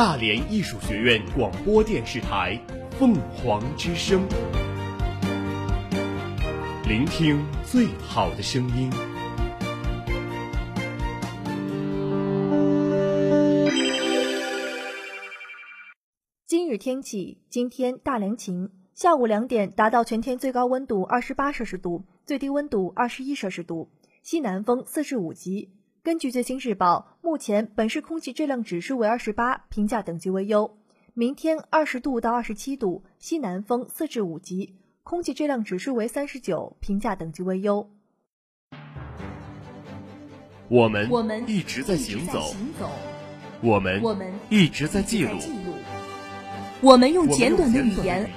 大连艺术学院广播电视台《凤凰之声》，聆听最好的声音。今日天气：今天大连晴，下午两点达到全天最高温度二十八摄氏度，最低温度二十一摄氏度，西南风四至五级。根据最新日报，目前本市空气质量指数为二十八，评价等级为优。明天二十度到二十七度，西南风四至五级，空气质量指数为三十九，评价等级为优。我们我们一直在行走，我们我们一直在记录，我们用简短的语言言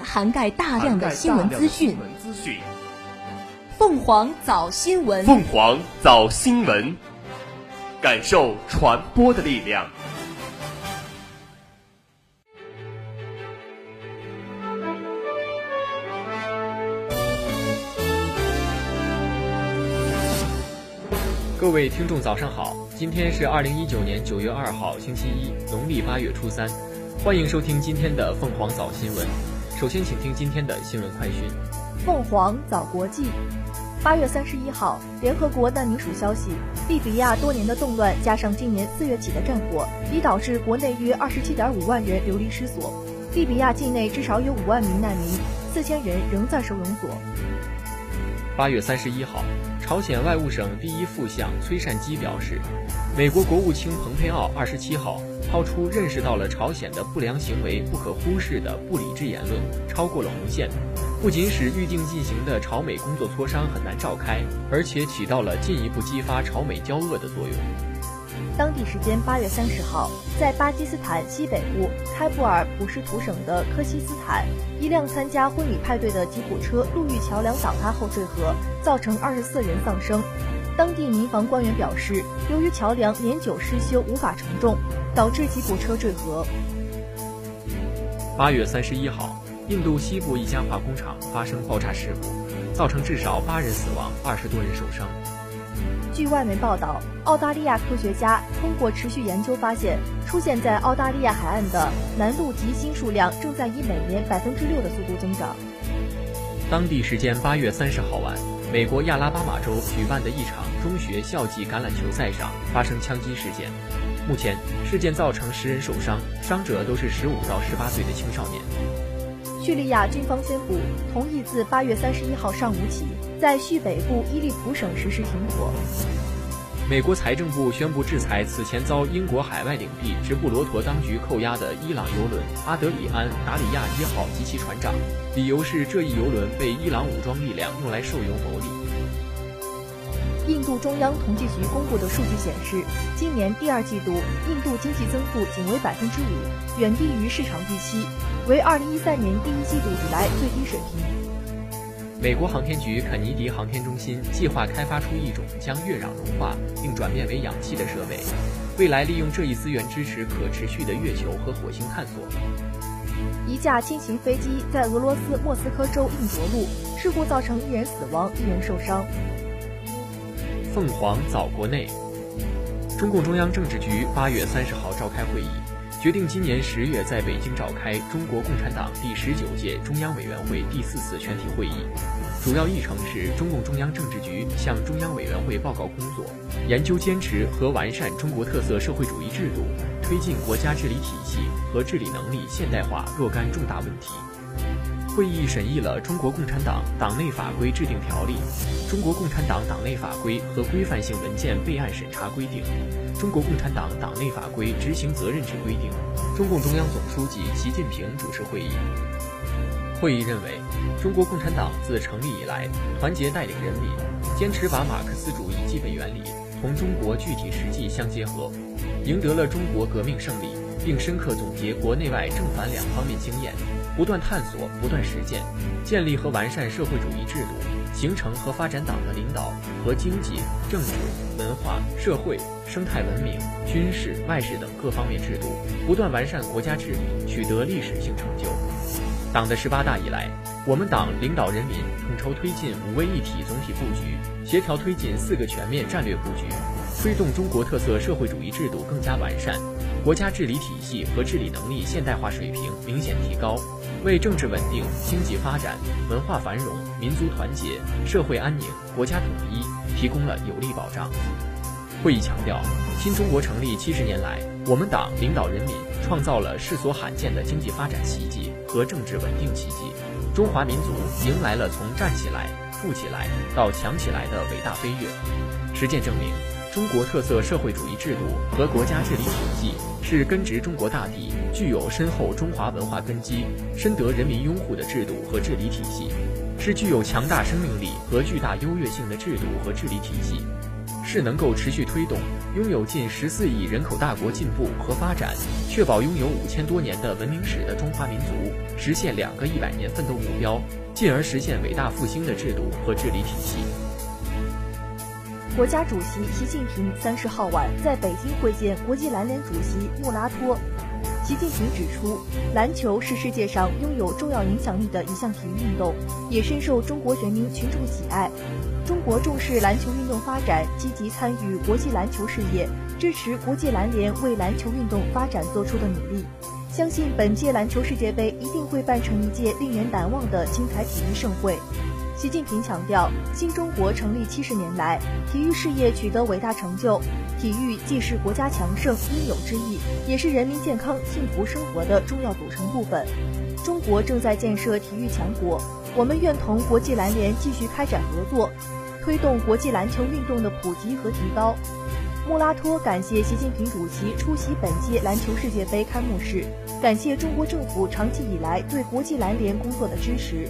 涵盖大量的新闻资讯新。闻资讯。凤凰早新闻，凤凰早新闻，感受传播的力量。各位听众，早上好！今天是二零一九年九月二号，星期一，农历八月初三。欢迎收听今天的凤凰早新闻。首先，请听今天的新闻快讯。凤凰早国际。八月三十一号，联合国难民署消息，利比亚多年的动乱加上今年四月起的战火，已导致国内约二十七点五万人流离失所。利比亚境内至少有五万名难民，四千人仍在收容所。八月三十一号，朝鲜外务省第一副相崔善基表示，美国国务卿蓬佩奥二十七号抛出认识到了朝鲜的不良行为不可忽视的不理智言论，超过了红线，不仅使预定进行的朝美工作磋商很难召开，而且起到了进一步激发朝美交恶的作用。当地时间八月三十号，在巴基斯坦西北部开布尔普什图省的科西斯坦，一辆参加婚礼派对的吉普车路遇桥梁倒塌后坠河，造成二十四人丧生。当地民防官员表示，由于桥梁年久失修，无法承重，导致吉普车坠河。八月三十一号，印度西部一家化工厂发生爆炸事故，造成至少八人死亡，二十多人受伤。据外媒报道，澳大利亚科学家通过持续研究发现，出现在澳大利亚海岸的南陆极星数量正在以每年百分之六的速度增长。当地时间八月三十号晚，美国亚拉巴马州举办的一场中学校际橄榄球赛上发生枪击事件。目前，事件造成十人受伤，伤者都是十五到十八岁的青少年。叙利亚军方宣布，同意自八月三十一号上午起，在叙北部伊利普省实施停火。美国财政部宣布制裁此前遭英国海外领地直布罗陀当局扣押的伊朗邮轮阿德里安·达里亚一号及其船长，理由是这一邮轮被伊朗武装力量用来售油牟利。印度中央统计局公布的数据显示，今年第二季度印度经济增速仅为百分之五，远低于市场预期，为二零一三年第一季度以来最低水平。美国航天局肯尼迪航天中心计划开发出一种将月壤融化并转变为氧气的设备，未来利用这一资源支持可持续的月球和火星探索。一架轻型飞机在俄罗斯莫斯科州硬着陆，事故造成一人死亡，一人受伤。凤凰早国内，中共中央政治局八月三十号召开会议，决定今年十月在北京召开中国共产党第十九届中央委员会第四次全体会议。主要议程是中共中央政治局向中央委员会报告工作，研究坚持和完善中国特色社会主义制度，推进国家治理体系和治理能力现代化若干重大问题。会议审议了《中国共产党党内法规制定条例》、《中国共产党党内法规和规范性文件备案审查规定》、《中国共产党党内法规执行责任制规定》。中共中央总书记习近平主持会议。会议认为，中国共产党自成立以来，团结带领人民，坚持把马克思主义基本原理同中国具体实际相结合，赢得了中国革命胜利，并深刻总结国内外正反两方面经验。不断探索，不断实践，建立和完善社会主义制度，形成和发展党的领导和经济、政治、文化、社会、生态文明、军事、外事等各方面制度，不断完善国家治理，取得历史性成就。党的十八大以来，我们党领导人民统筹推进五位一体总体布局，协调推进四个全面战略布局，推动中国特色社会主义制度更加完善，国家治理体系和治理能力现代化水平明显提高，为政治稳定、经济发展、文化繁荣、民族团结、社会安宁、国家统一提供了有力保障。会议强调，新中国成立七十年来，我们党领导人民创造了世所罕见的经济发展奇迹和政治稳定奇迹，中华民族迎来了从站起来、富起来到强起来的伟大飞跃。实践证明，中国特色社会主义制度和国家治理体系是根植中国大地、具有深厚中华文化根基、深得人民拥护的制度和治理体系，是具有强大生命力和巨大优越性的制度和治理体系。是能够持续推动拥有近十四亿人口大国进步和发展，确保拥有五千多年的文明史的中华民族实现两个一百年奋斗目标，进而实现伟大复兴的制度和治理体系。国家主席习近平三十号晚在北京会见国际篮联主席穆拉托。习近平指出，篮球是世界上拥有重要影响力的一项体育运动，也深受中国人民群众喜爱。中国重视篮球运动发展，积极参与国际篮球事业，支持国际篮联为篮球运动发展做出的努力。相信本届篮球世界杯一定会办成一届令人难忘的精彩体育盛会。习近平强调，新中国成立七十年来，体育事业取得伟大成就。体育既是国家强盛应有之义，也是人民健康幸福生活的重要组成部分。中国正在建设体育强国，我们愿同国际篮联继续开展合作，推动国际篮球运动的普及和提高。穆拉托感谢习近平主席出席本届篮球世界杯开幕式，感谢中国政府长期以来对国际篮联工作的支持。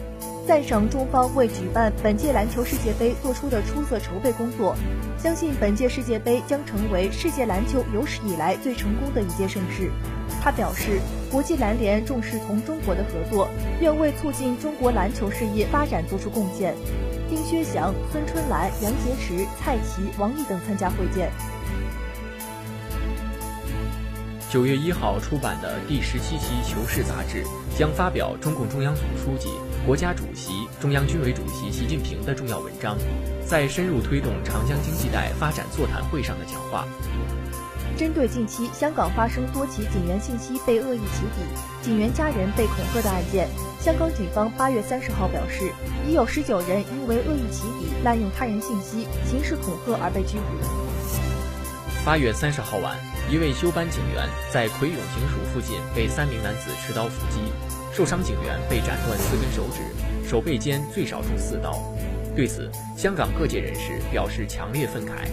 赞赏中方为举办本届篮球世界杯做出的出色筹备工作，相信本届世界杯将成为世界篮球有史以来最成功的一届盛事。他表示，国际篮联重视同中国的合作，愿为促进中国篮球事业发展做出贡献。丁薛祥、孙春兰、杨洁篪、蔡奇、王毅等参加会见。九月一号出版的第十七期《求是》杂志将发表中共中央总书记。国家主席、中央军委主席习近平的重要文章，在深入推动长江经济带发展座谈会上的讲话。针对近期香港发生多起警员信息被恶意起底、警员家人被恐吓的案件，香港警方八月三十号表示，已有十九人因为恶意起底、滥用他人信息、刑事恐吓而被拘捕。八月三十号晚，一位休班警员在葵涌警署附近被三名男子持刀伏击。受伤警员被斩断四根手指，手背间最少中四刀。对此，香港各界人士表示强烈愤慨。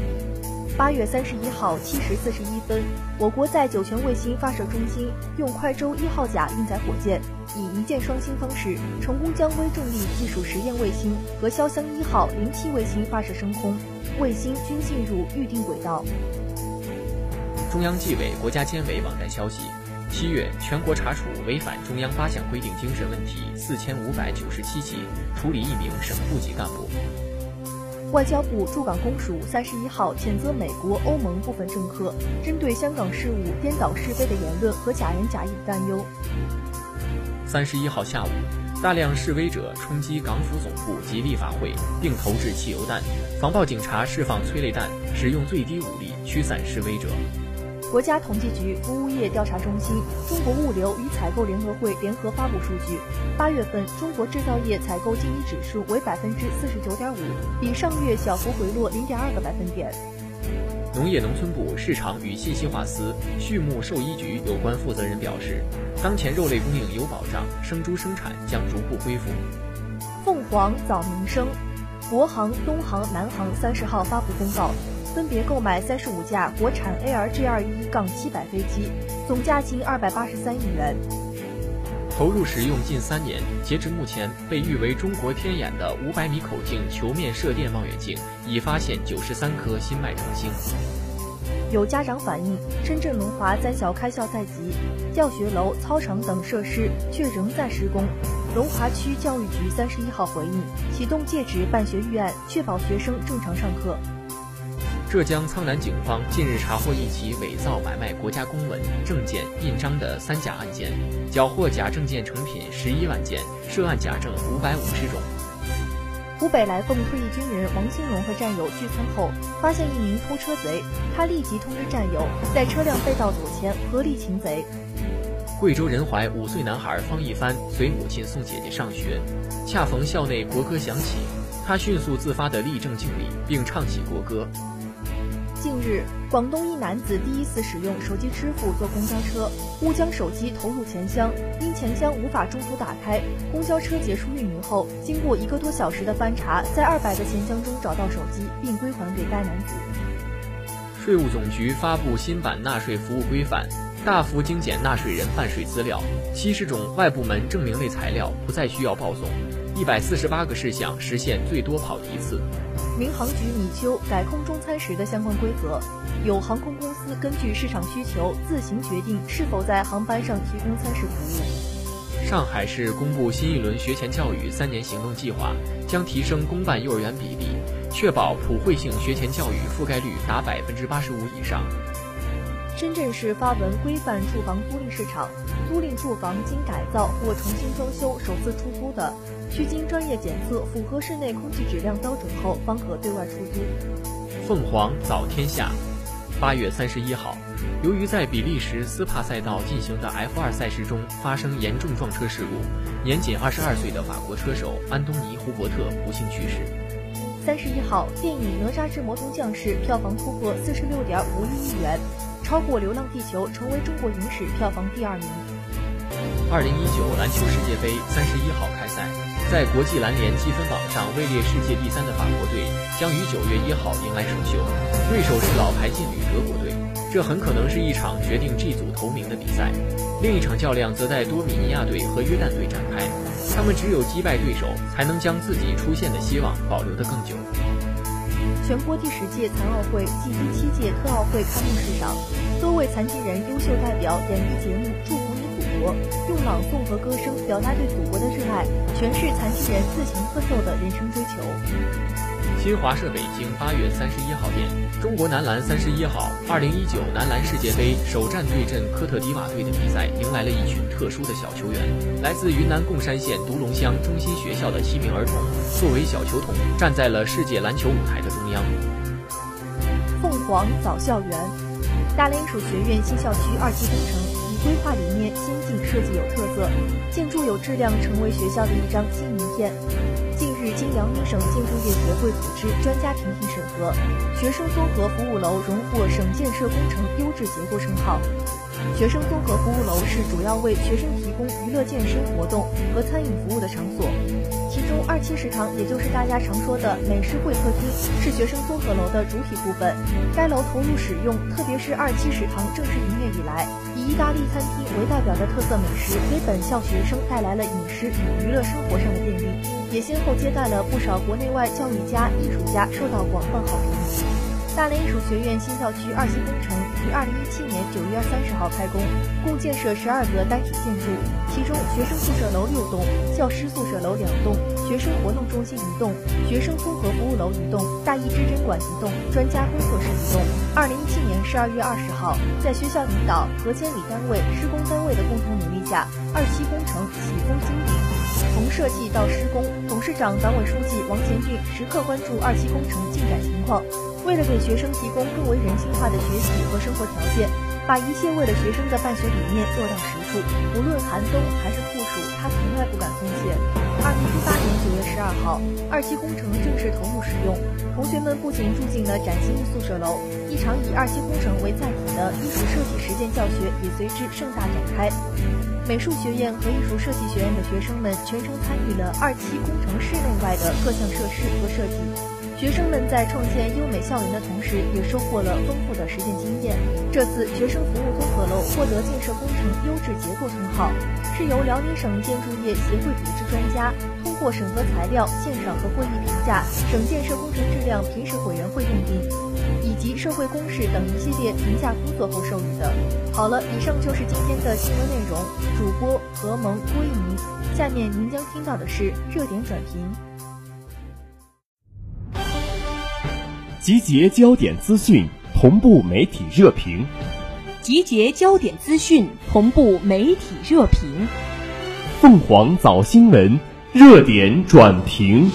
八月三十一号七时四十一分，我国在酒泉卫星发射中心用快舟一号甲运载火箭，以一箭双星方式成功将微重力技术实验卫星和潇湘一号零七卫星发射升空，卫星均进入预定轨道。中央纪委国家监委网站消息。七月，全国查处违反中央八项规定精神问题四千五百九十七起，处理一名省部级干部。外交部驻港公署三十一号谴责美国、欧盟部分政客针对香港事务颠倒是非的言论和假仁假义的担忧。三十一号下午，大量示威者冲击港府总部及立法会，并投掷汽油弹，防暴警察释放催泪弹，使用最低武力驱散示威者。国家统计局服务业调查中心、中国物流与采购联合会联合发布数据，八月份中国制造业采购经理指数为百分之四十九点五，比上月小幅回落零点二个百分点。农业农村部市场与信息化司畜牧兽医局有关负责人表示，当前肉类供应有保障，生猪生产将逐步恢复。凤凰早民生，国航、东航、南航三十号发布公告。分别购买三十五架国产 ARJ 二一杠七百飞机，总价近二百八十三亿元。投入使用近三年，截至目前，被誉为中国天眼的五百米口径球面射电望远镜已发现九十三颗新脉冲星。有家长反映，深圳龙华三小开校在即，教学楼、操场等设施却仍在施工。龙华区教育局三十一号回应，启动戒指办学预案，确保学生正常上课。浙江苍南警方近日查获一起伪造买卖国家公文、证件、印章的三假案件，缴获假证件成品十一万件，涉案假证五百五十种。湖北来凤退役军人王兴荣和战友聚餐后，发现一名偷车贼，他立即通知战友在车辆被盗走前合力擒贼。贵州仁怀五岁男孩方一帆随母亲送姐姐上学，恰逢校内国歌响起，他迅速自发地立正敬礼，并唱起国歌。近日，广东一男子第一次使用手机支付坐公交车，误将手机投入钱箱，因钱箱无法中途打开，公交车结束运营后，经过一个多小时的翻查，在二百个钱箱中找到手机，并归还给该男子。税务总局发布新版纳税服务规范，大幅精简纳税人办税资料，七十种外部门证明类材料不再需要报送，一百四十八个事项实现最多跑一次。民航局拟修改空中餐食的相关规则，有航空公司根据市场需求自行决定是否在航班上提供餐食服务。上海市公布新一轮学前教育三年行动计划，将提升公办幼儿园比例，确保普惠性学前教育覆盖率达百分之八十五以上。深圳市发文规范住房租赁市场，租赁住房经改造或重新装修首次出租的，需经专业检测符合室内空气质量标准后，方可对外出租。凤凰早天下，八月三十一号，由于在比利时斯帕赛道进行的 F2 赛事中发生严重撞车事故，年仅二十二岁的法国车手安东尼·胡伯特不幸去世。三十一号，电影《哪吒之魔童降世》票房突破四十六点五一亿元。超过《流浪地球》，成为中国影史票房第二名。二零一九篮球世界杯三十一号开赛，在国际篮联积分榜上位列世界第三的法国队将于九月一号迎来首秀，对手是老牌劲旅德国队，这很可能是一场决定 G 组头名的比赛。另一场较量则在多米尼亚队和约旦队展开，他们只有击败对手，才能将自己出线的希望保留得更久。全国第十届残奥会暨第七届特奥会开幕式上，多位残疾人优秀代表演绎节目《祝福国》，用朗诵和歌声表达对祖国的热爱，诠释残疾人自行奋斗的人生追求。新华社北京八月三十一号电，中国男篮三十一号二零一九男篮世界杯首战对阵科特迪瓦队的比赛，迎来了一群特殊的小球员，来自云南贡山县独龙乡中心学校的七名儿童，作为小球童，站在了世界篮球舞台的中央。凤凰早校园，大连艺术学院新校区二期工程以规划理念先进、设计有特色、建筑有质量，成为学校的一张新名片。近日，经辽宁省建筑业协会组织专家评评审核，学生综合服务楼荣获省建设工程优质结构称号。学生综合服务楼是主要为学生提供娱乐健身活动和餐饮服务的场所，二期食堂，也就是大家常说的美式会客厅，是学生综合楼的主体部分。该楼投入使用，特别是二期食堂正式营业以来，以意大利餐厅为代表的特色美食，给本校学生带来了饮食与娱乐生活上的便利。也先后接待了不少国内外教育家、艺术家，受到广泛好评。大连艺术学院新校区二期工程于二零一七年九月三十号开工，共建设十二个单体建筑，其中学生宿舍楼六栋，教师宿舍楼两栋，学生活动中心一栋，学生综合服务楼一栋，大艺之诊馆一栋，专家工作室一栋。二零一七年十二月二十号，在学校领导和监理单位、施工单位的共同努力下，二期工程喜峰金顶。从设计到施工，董事长、党委书记王贤俊时刻关注二期工程进展情况。为了给学生提供更为人性化的学习和生活条件，把一切为了学生的办学理念落到实处。无论寒冬还是酷暑，他从来不敢松懈。二零一八年九月十二号，二期工程正式投入使用，同学们不仅住进了崭新的宿舍楼，一场以二期工程为载体的艺术设计实践教学也随之盛大展开。美术学院和艺术设计学院的学生们全程参与了二期工程室内外的各项设施和设计。学生们在创建优美校园的同时，也收获了丰富的实践经验。这次学生服务综合楼获得建设工程优质结构称号，是由辽宁省建筑业协会组织专家通过审核材料、现场和会议评价、省建设工程质量评审委员会认定，以及社会公示等一系列评价工作后授予的。好了，以上就是今天的新闻内容。主播何萌、郭一鸣，下面您将听到的是热点转评。集结焦点资讯，同步媒体热评。集结焦点资讯，同步媒体热评。凤凰早新闻热点转评。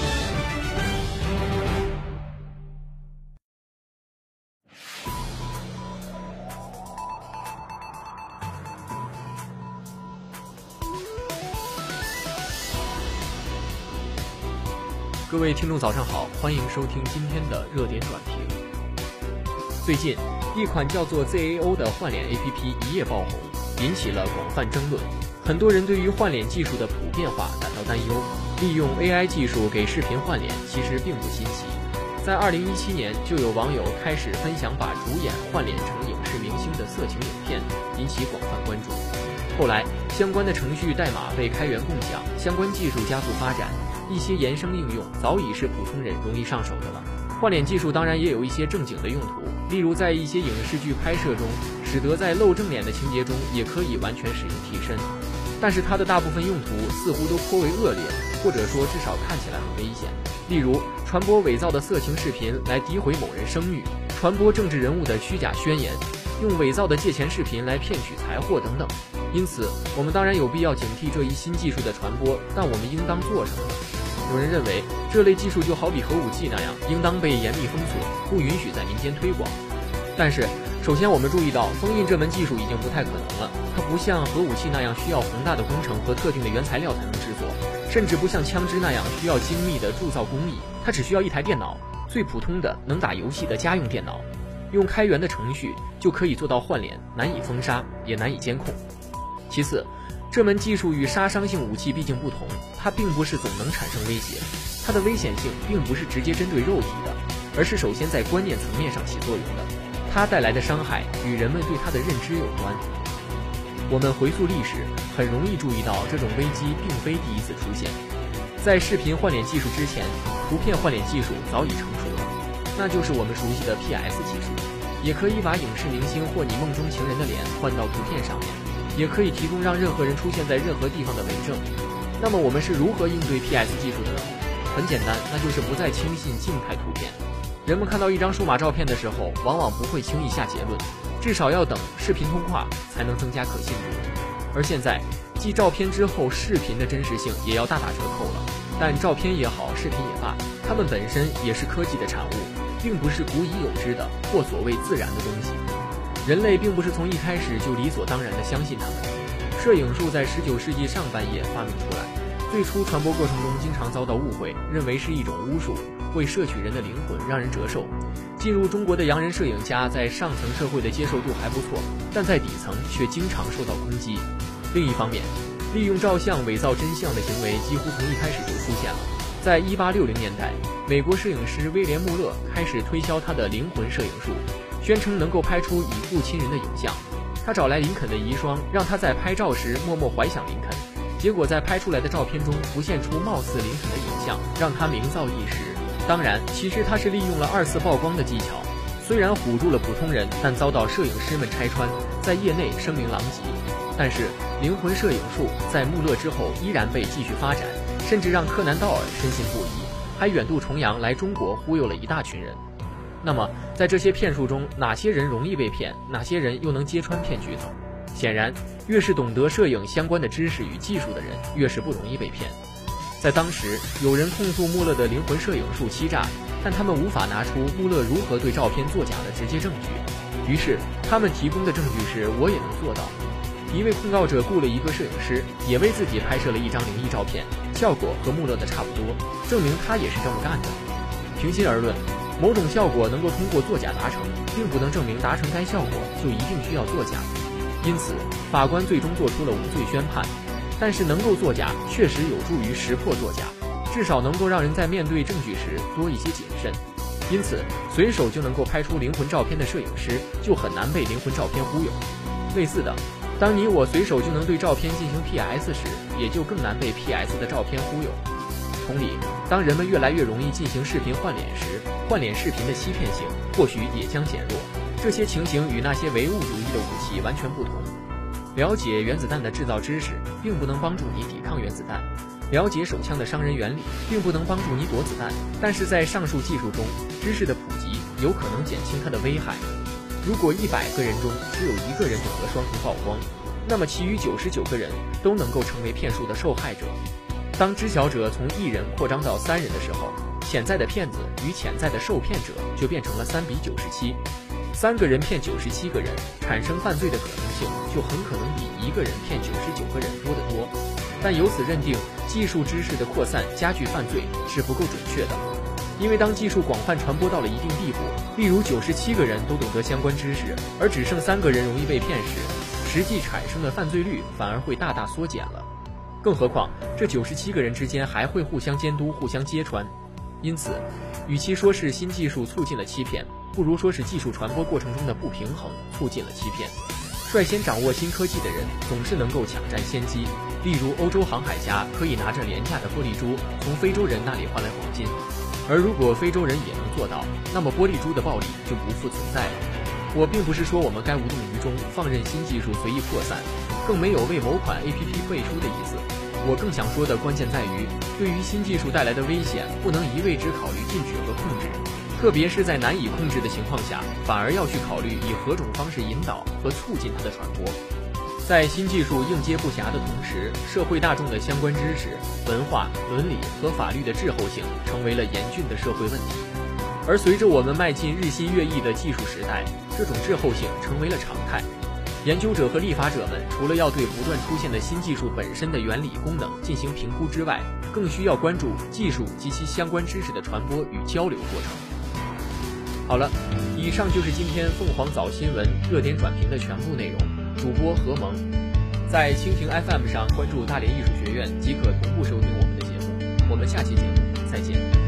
各位听众，早上好，欢迎收听今天的热点短评。最近，一款叫做 ZAO 的换脸 APP 一夜爆红，引起了广泛争论。很多人对于换脸技术的普遍化感到担忧。利用 AI 技术给视频换脸，其实并不新奇。在2017年，就有网友开始分享把主演换脸成影视明星的色情影片，引起广泛关注。后来，相关的程序代码被开源共享，相关技术加速发展。一些衍生应用早已是普通人容易上手的了。换脸技术当然也有一些正经的用途，例如在一些影视剧拍摄中，使得在露正脸的情节中也可以完全使用替身。但是它的大部分用途似乎都颇为恶劣，或者说至少看起来很危险。例如传播伪造的色情视频来诋毁某人声誉，传播政治人物的虚假宣言，用伪造的借钱视频来骗取财货等等。因此，我们当然有必要警惕这一新技术的传播，但我们应当做什么呢？有人认为，这类技术就好比核武器那样，应当被严密封锁，不允许在民间推广。但是，首先我们注意到，封印这门技术已经不太可能了。它不像核武器那样需要宏大的工程和特定的原材料才能制作，甚至不像枪支那样需要精密的铸造工艺。它只需要一台电脑，最普通的能打游戏的家用电脑，用开源的程序就可以做到换脸，难以封杀，也难以监控。其次，这门技术与杀伤性武器毕竟不同，它并不是总能产生威胁，它的危险性并不是直接针对肉体的，而是首先在观念层面上起作用的。它带来的伤害与人们对它的认知有关。我们回溯历史，很容易注意到这种危机并非第一次出现。在视频换脸技术之前，图片换脸技术早已成熟了，那就是我们熟悉的 PS 技术，也可以把影视明星或你梦中情人的脸换到图片上面。也可以提供让任何人出现在任何地方的伪证。那么我们是如何应对 PS 技术的呢？很简单，那就是不再轻信静态图片。人们看到一张数码照片的时候，往往不会轻易下结论，至少要等视频通话才能增加可信度。而现在，继照片之后，视频的真实性也要大打折扣了。但照片也好，视频也罢，它们本身也是科技的产物，并不是古已有之的或所谓自然的东西。人类并不是从一开始就理所当然地相信它们。摄影术在19世纪上半叶发明出来，最初传播过程中经常遭到误会，认为是一种巫术，会摄取人的灵魂，让人折寿。进入中国的洋人摄影家在上层社会的接受度还不错，但在底层却经常受到攻击。另一方面，利用照相伪造真相的行为几乎从一开始就出现了。在1860年代，美国摄影师威廉·穆勒开始推销他的灵魂摄影术。宣称能够拍出已故亲人的影像，他找来林肯的遗孀，让他在拍照时默默怀想林肯。结果在拍出来的照片中浮现出貌似林肯的影像，让他名噪一时。当然，其实他是利用了二次曝光的技巧，虽然唬住了普通人，但遭到摄影师们拆穿，在业内声名狼藉。但是，灵魂摄影术在穆勒之后依然被继续发展，甚至让柯南道尔深信不疑，还远渡重洋来中国忽悠了一大群人。那么，在这些骗术中，哪些人容易被骗，哪些人又能揭穿骗局呢？显然，越是懂得摄影相关的知识与技术的人，越是不容易被骗。在当时，有人控诉穆勒的灵魂摄影术欺诈，但他们无法拿出穆勒如何对照片作假的直接证据。于是，他们提供的证据是我也能做到。一位控告者雇了一个摄影师，也为自己拍摄了一张灵异照片，效果和穆勒的差不多，证明他也是这么干的。平心而论。某种效果能够通过作假达成，并不能证明达成该效果就一定需要作假。因此，法官最终做出了无罪宣判。但是，能够作假确实有助于识破作假，至少能够让人在面对证据时多一些谨慎。因此，随手就能够拍出灵魂照片的摄影师就很难被灵魂照片忽悠。类似的，当你我随手就能对照片进行 PS 时，也就更难被 PS 的照片忽悠。同理，当人们越来越容易进行视频换脸时，换脸视频的欺骗性或许也将减弱。这些情形与那些唯物主义的武器完全不同。了解原子弹的制造知识，并不能帮助你抵抗原子弹；了解手枪的伤人原理，并不能帮助你躲子弹。但是在上述技术中，知识的普及有可能减轻它的危害。如果一百个人中只有一个人懂得双重曝光，那么其余九十九个人都能够成为骗术的受害者。当知晓者从一人扩张到三人的时候，潜在的骗子与潜在的受骗者就变成了三比九十七。三个人骗九十七个人，产生犯罪的可能性就很可能比一个人骗九十九个人多得多。但由此认定技术知识的扩散加剧犯罪是不够准确的。因为当技术广泛传播到了一定地步，例如九十七个人都懂得相关知识，而只剩三个人容易被骗时，实际产生的犯罪率反而会大大缩减了。更何况这九十七个人之间还会互相监督、互相揭穿。因此，与其说是新技术促进了欺骗，不如说是技术传播过程中的不平衡促进了欺骗。率先掌握新科技的人总是能够抢占先机，例如欧洲航海家可以拿着廉价的玻璃珠从非洲人那里换来黄金。而如果非洲人也能做到，那么玻璃珠的暴利就不复存在了。我并不是说我们该无动于衷，放任新技术随意扩散，更没有为某款 APP 背书的意思。我更想说的关键在于，对于新技术带来的危险，不能一味只考虑禁止和控制，特别是在难以控制的情况下，反而要去考虑以何种方式引导和促进它的传播。在新技术应接不暇的同时，社会大众的相关知识、文化、伦理和法律的滞后性成为了严峻的社会问题。而随着我们迈进日新月异的技术时代，这种滞后性成为了常态。研究者和立法者们除了要对不断出现的新技术本身的原理功能进行评估之外，更需要关注技术及其相关知识的传播与交流过程。好了，以上就是今天凤凰早新闻热点转评的全部内容。主播何萌，在蜻蜓 FM 上关注大连艺术学院即可同步收听我们的节目。我们下期节目再见。